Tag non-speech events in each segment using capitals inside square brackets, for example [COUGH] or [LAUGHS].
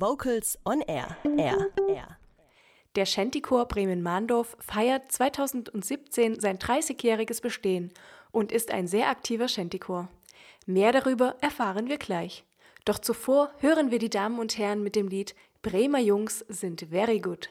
Vocals on Air. Air. Air. Der Shantychor Bremen-Mahndorf feiert 2017 sein 30-jähriges Bestehen und ist ein sehr aktiver Shantychor. Mehr darüber erfahren wir gleich. Doch zuvor hören wir die Damen und Herren mit dem Lied Bremer Jungs sind very good.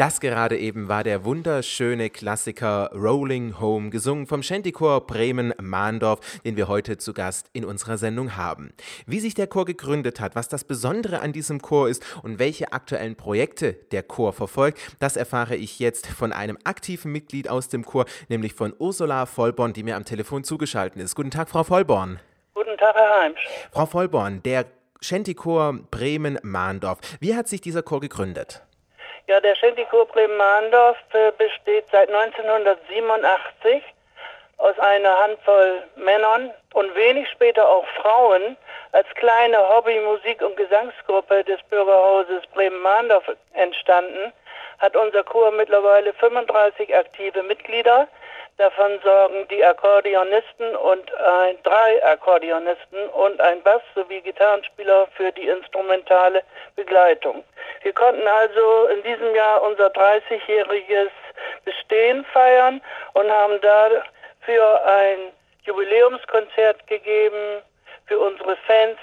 Das gerade eben war der wunderschöne Klassiker Rolling Home, gesungen vom Shantychor Bremen-Mahndorf, den wir heute zu Gast in unserer Sendung haben. Wie sich der Chor gegründet hat, was das Besondere an diesem Chor ist und welche aktuellen Projekte der Chor verfolgt, das erfahre ich jetzt von einem aktiven Mitglied aus dem Chor, nämlich von Ursula Vollborn, die mir am Telefon zugeschaltet ist. Guten Tag, Frau Vollborn. Guten Tag, Herr Heimsch. Frau Vollborn, der Shantychor Bremen-Mahndorf. Wie hat sich dieser Chor gegründet? Ja, der Schentikor Bremen-Mahndorf äh, besteht seit 1987 aus einer Handvoll Männern und wenig später auch Frauen als kleine Hobby-, Musik- und Gesangsgruppe des Bürgerhauses Bremen-Mahndorf entstanden, hat unser Chor mittlerweile 35 aktive Mitglieder. Davon sorgen die Akkordeonisten und ein, drei Akkordeonisten und ein Bass sowie Gitarrenspieler für die instrumentale Begleitung. Wir konnten also in diesem Jahr unser 30-jähriges Bestehen feiern und haben dafür ein Jubiläumskonzert gegeben für unsere Fans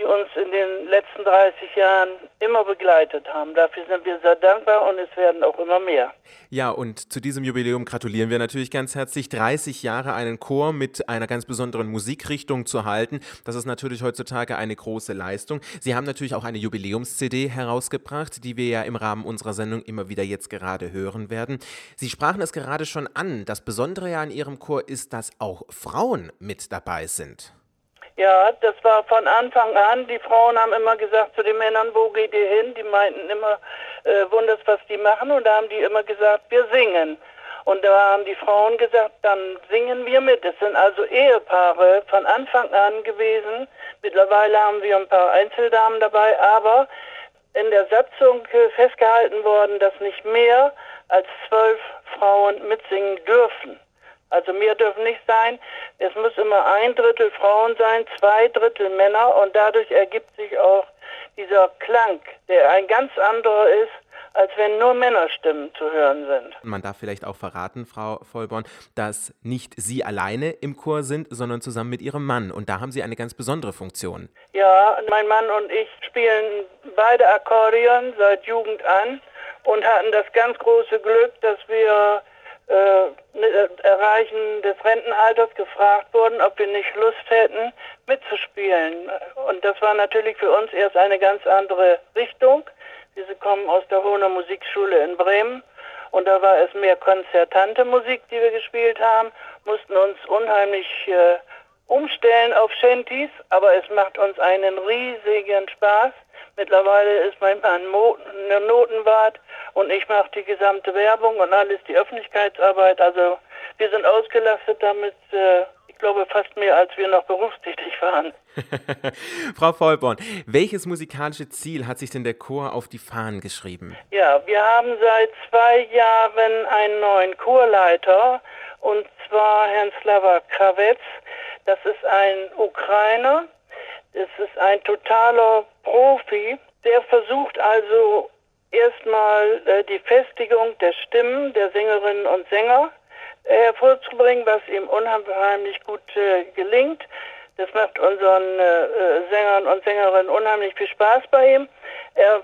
die uns in den letzten 30 Jahren immer begleitet haben. Dafür sind wir sehr dankbar und es werden auch immer mehr. Ja, und zu diesem Jubiläum gratulieren wir natürlich ganz herzlich. 30 Jahre einen Chor mit einer ganz besonderen Musikrichtung zu halten, das ist natürlich heutzutage eine große Leistung. Sie haben natürlich auch eine Jubiläums-CD herausgebracht, die wir ja im Rahmen unserer Sendung immer wieder jetzt gerade hören werden. Sie sprachen es gerade schon an. Das Besondere ja an Ihrem Chor ist, dass auch Frauen mit dabei sind. Ja, das war von Anfang an. Die Frauen haben immer gesagt zu den Männern, wo geht ihr hin? Die meinten immer, äh, wunders, was die machen. Und da haben die immer gesagt, wir singen. Und da haben die Frauen gesagt, dann singen wir mit. Es sind also Ehepaare von Anfang an gewesen. Mittlerweile haben wir ein paar Einzeldamen dabei, aber in der Satzung festgehalten worden, dass nicht mehr als zwölf Frauen mitsingen dürfen. Also mehr dürfen nicht sein. Es muss immer ein Drittel Frauen sein, zwei Drittel Männer und dadurch ergibt sich auch dieser Klang, der ein ganz anderer ist, als wenn nur Männerstimmen zu hören sind. Man darf vielleicht auch verraten, Frau Vollborn, dass nicht Sie alleine im Chor sind, sondern zusammen mit Ihrem Mann. Und da haben Sie eine ganz besondere Funktion. Ja, mein Mann und ich spielen beide Akkordeon seit Jugend an und hatten das ganz große Glück, dass wir äh, äh, Erreichen des Rentenalters gefragt wurden, ob wir nicht Lust hätten, mitzuspielen. Und das war natürlich für uns erst eine ganz andere Richtung. Diese kommen aus der Hohner Musikschule in Bremen. Und da war es mehr konzertante Musik, die wir gespielt haben, mussten uns unheimlich äh, umstellen auf Shanties, aber es macht uns einen riesigen Spaß. Mittlerweile ist mein Mann Notenwart und ich mache die gesamte Werbung und alles die Öffentlichkeitsarbeit. Also wir sind ausgelastet damit, äh, ich glaube fast mehr, als wir noch berufstätig waren. [LAUGHS] Frau Vollborn, welches musikalische Ziel hat sich denn der Chor auf die Fahnen geschrieben? Ja, wir haben seit zwei Jahren einen neuen Chorleiter und zwar Herrn Slava Krawetz. Das ist ein Ukrainer. Es ist ein totaler Profi. Der versucht also erstmal äh, die Festigung der Stimmen der Sängerinnen und Sänger äh, hervorzubringen, was ihm unheimlich gut äh, gelingt. Das macht unseren äh, äh, Sängern und Sängerinnen unheimlich viel Spaß bei ihm. Er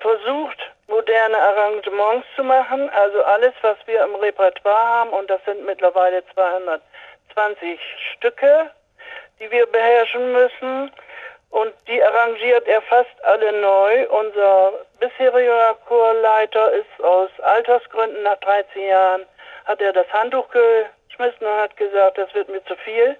versucht, moderne Arrangements zu machen, also alles, was wir im Repertoire haben, und das sind mittlerweile 220 Stücke, die wir beherrschen müssen. Und die arrangiert er fast alle neu. Unser bisheriger Chorleiter ist aus Altersgründen nach 13 Jahren, hat er das Handtuch geschmissen und hat gesagt, das wird mir zu viel.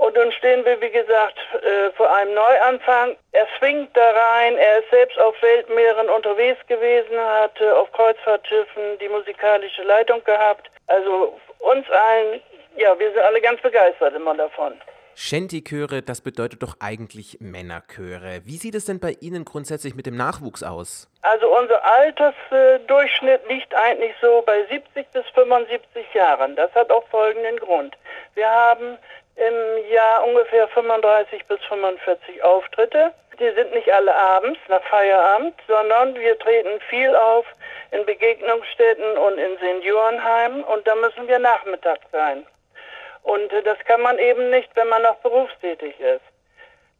Und nun stehen wir, wie gesagt, äh, vor einem Neuanfang. Er swingt da rein. Er ist selbst auf Weltmeeren unterwegs gewesen, hat auf Kreuzfahrtschiffen die musikalische Leitung gehabt. Also uns allen, ja, wir sind alle ganz begeistert immer davon. Shanty-Chöre, das bedeutet doch eigentlich Männerchöre. Wie sieht es denn bei Ihnen grundsätzlich mit dem Nachwuchs aus? Also unser Altersdurchschnitt liegt eigentlich so bei 70 bis 75 Jahren. Das hat auch folgenden Grund. Wir haben im Jahr ungefähr 35 bis 45 Auftritte. Die sind nicht alle abends nach Feierabend, sondern wir treten viel auf in Begegnungsstätten und in Seniorenheimen und da müssen wir nachmittags sein. Und das kann man eben nicht, wenn man noch berufstätig ist.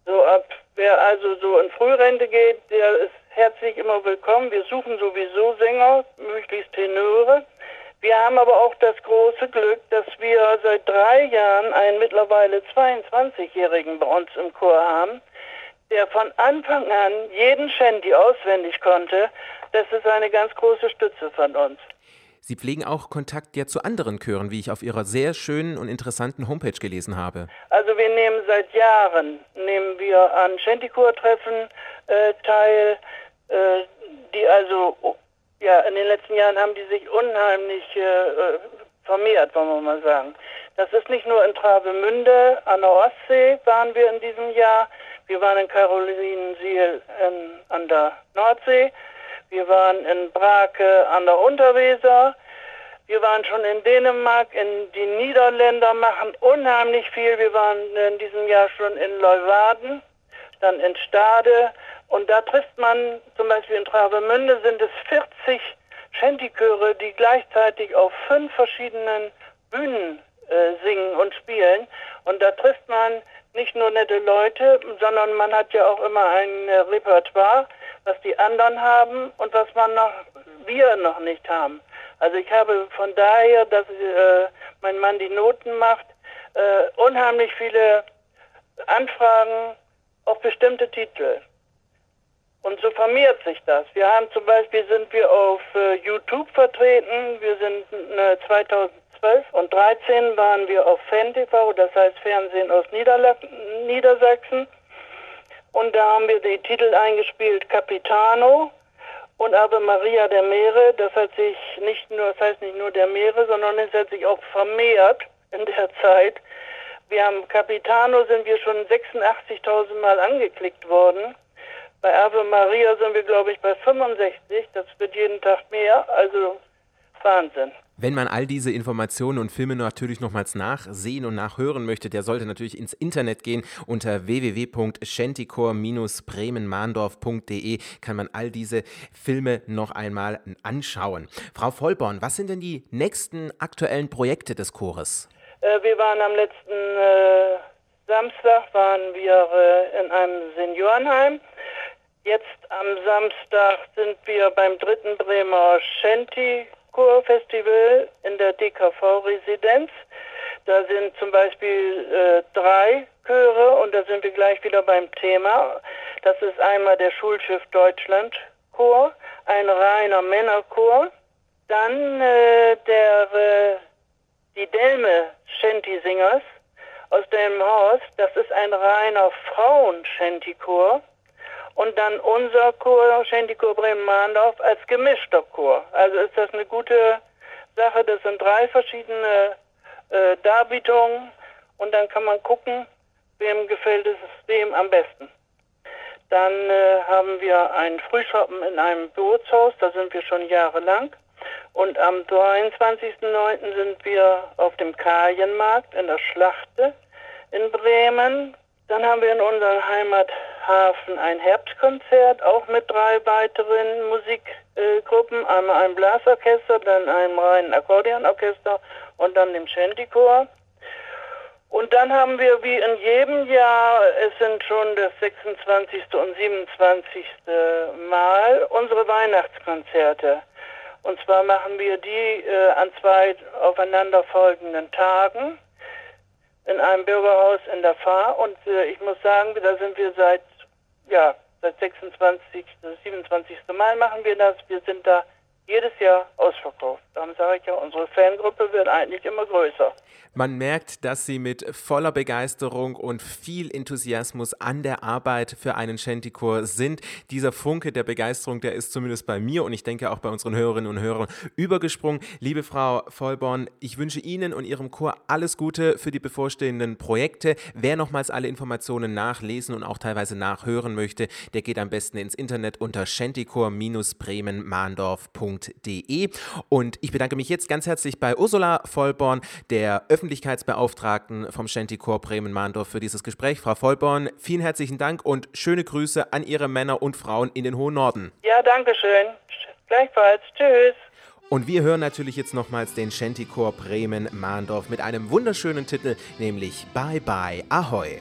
So ab, wer also so in Frührente geht, der ist herzlich immer willkommen. Wir suchen sowieso Sänger, möglichst Tenöre. Wir haben aber auch das große Glück, dass wir seit drei Jahren einen mittlerweile 22-Jährigen bei uns im Chor haben, der von Anfang an jeden Shanty auswendig konnte. Das ist eine ganz große Stütze von uns. Sie pflegen auch Kontakt ja zu anderen Chören, wie ich auf Ihrer sehr schönen und interessanten Homepage gelesen habe. Also wir nehmen seit Jahren, nehmen wir an Shantychor-Treffen äh, teil, äh, die also, ja, in den letzten Jahren haben die sich unheimlich äh, vermehrt, wollen wir mal sagen. Das ist nicht nur in Travemünde, an der Ostsee waren wir in diesem Jahr, wir waren in Carolinensiel in, an der Nordsee, wir waren in Brake an der Unterweser. Wir waren schon in Dänemark, in die Niederländer machen unheimlich viel. Wir waren in diesem Jahr schon in Leuwarden, dann in Stade. Und da trifft man, zum Beispiel in Travemünde sind es 40 Shantychöre, die gleichzeitig auf fünf verschiedenen Bühnen äh, singen und spielen. Und da trifft man nicht nur nette Leute, sondern man hat ja auch immer ein äh, Repertoire, was die anderen haben und was man noch, wir noch nicht haben. Also ich habe von daher, dass äh, mein Mann die Noten macht, äh, unheimlich viele Anfragen auf bestimmte Titel. Und so vermehrt sich das. Wir haben zum Beispiel, sind wir auf äh, YouTube vertreten, wir sind äh, 2000 12 und 13 waren wir auf FanTV, das heißt Fernsehen aus Niederla Niedersachsen. Und da haben wir die Titel eingespielt Capitano und Ave Maria der Meere. Das hat sich nicht nur, das heißt nicht nur der Meere, sondern es hat sich auch vermehrt in der Zeit. Wir haben Capitano sind wir schon 86.000 Mal angeklickt worden. Bei Ave Maria sind wir, glaube ich, bei 65. Das wird jeden Tag mehr. Also Wahnsinn. Wenn man all diese Informationen und Filme natürlich nochmals nachsehen und nachhören möchte, der sollte natürlich ins Internet gehen. Unter www.shantychor-bremenmahndorf.de kann man all diese Filme noch einmal anschauen. Frau Vollborn, was sind denn die nächsten aktuellen Projekte des Chores? Äh, wir waren am letzten äh, Samstag waren wir äh, in einem Seniorenheim. Jetzt am Samstag sind wir beim dritten Bremer Shanty Chorfestival in der DKV-Residenz. Da sind zum Beispiel äh, drei Chöre und da sind wir gleich wieder beim Thema. Das ist einmal der Schulschiff Deutschland Chor, ein reiner Männerchor, dann äh, der äh, die Delme Shanty Singers aus Delmenhorst, das ist ein reiner Frauen-Shanty-Chor und dann unser Chor, Schendichor Bremen-Mahndorf, als gemischter Chor. Also ist das eine gute Sache. Das sind drei verschiedene äh, Darbietungen und dann kann man gucken, wem gefällt es wem am besten. Dann äh, haben wir einen Frühschoppen in einem Bootshaus, da sind wir schon jahrelang. Und am 23.09. sind wir auf dem Kajenmarkt in der Schlachte in Bremen. Dann haben wir in unserem Heimathafen ein Herbstkonzert, auch mit drei weiteren Musikgruppen. Einmal ein Blasorchester, dann einem reinen Akkordeonorchester und dann dem Shantychor. Und dann haben wir wie in jedem Jahr, es sind schon das 26. und 27. Mal, unsere Weihnachtskonzerte. Und zwar machen wir die äh, an zwei aufeinanderfolgenden Tagen in einem Bürgerhaus in der Fahr und äh, ich muss sagen, da sind wir seit ja seit 26. 27. Mal machen wir das. Wir sind da jedes Jahr ausverkauft. Darum sage ich ja, unsere Fangruppe wird eigentlich immer größer. Man merkt, dass Sie mit voller Begeisterung und viel Enthusiasmus an der Arbeit für einen Shantychor sind. Dieser Funke der Begeisterung, der ist zumindest bei mir und ich denke auch bei unseren Hörerinnen und Hörern übergesprungen. Liebe Frau Vollborn, ich wünsche Ihnen und Ihrem Chor alles Gute für die bevorstehenden Projekte. Wer nochmals alle Informationen nachlesen und auch teilweise nachhören möchte, der geht am besten ins Internet unter shantychor-bremen-mahndorf.de. Und ich bedanke mich jetzt ganz herzlich bei Ursula Vollborn, der Öffentlichkeitsbeauftragten vom Shantychor Bremen-Mahndorf für dieses Gespräch. Frau Vollborn, vielen herzlichen Dank und schöne Grüße an Ihre Männer und Frauen in den hohen Norden. Ja, danke schön. Gleichfalls. Tschüss. Und wir hören natürlich jetzt nochmals den Shantychor Bremen-Mahndorf mit einem wunderschönen Titel, nämlich Bye Bye Ahoy.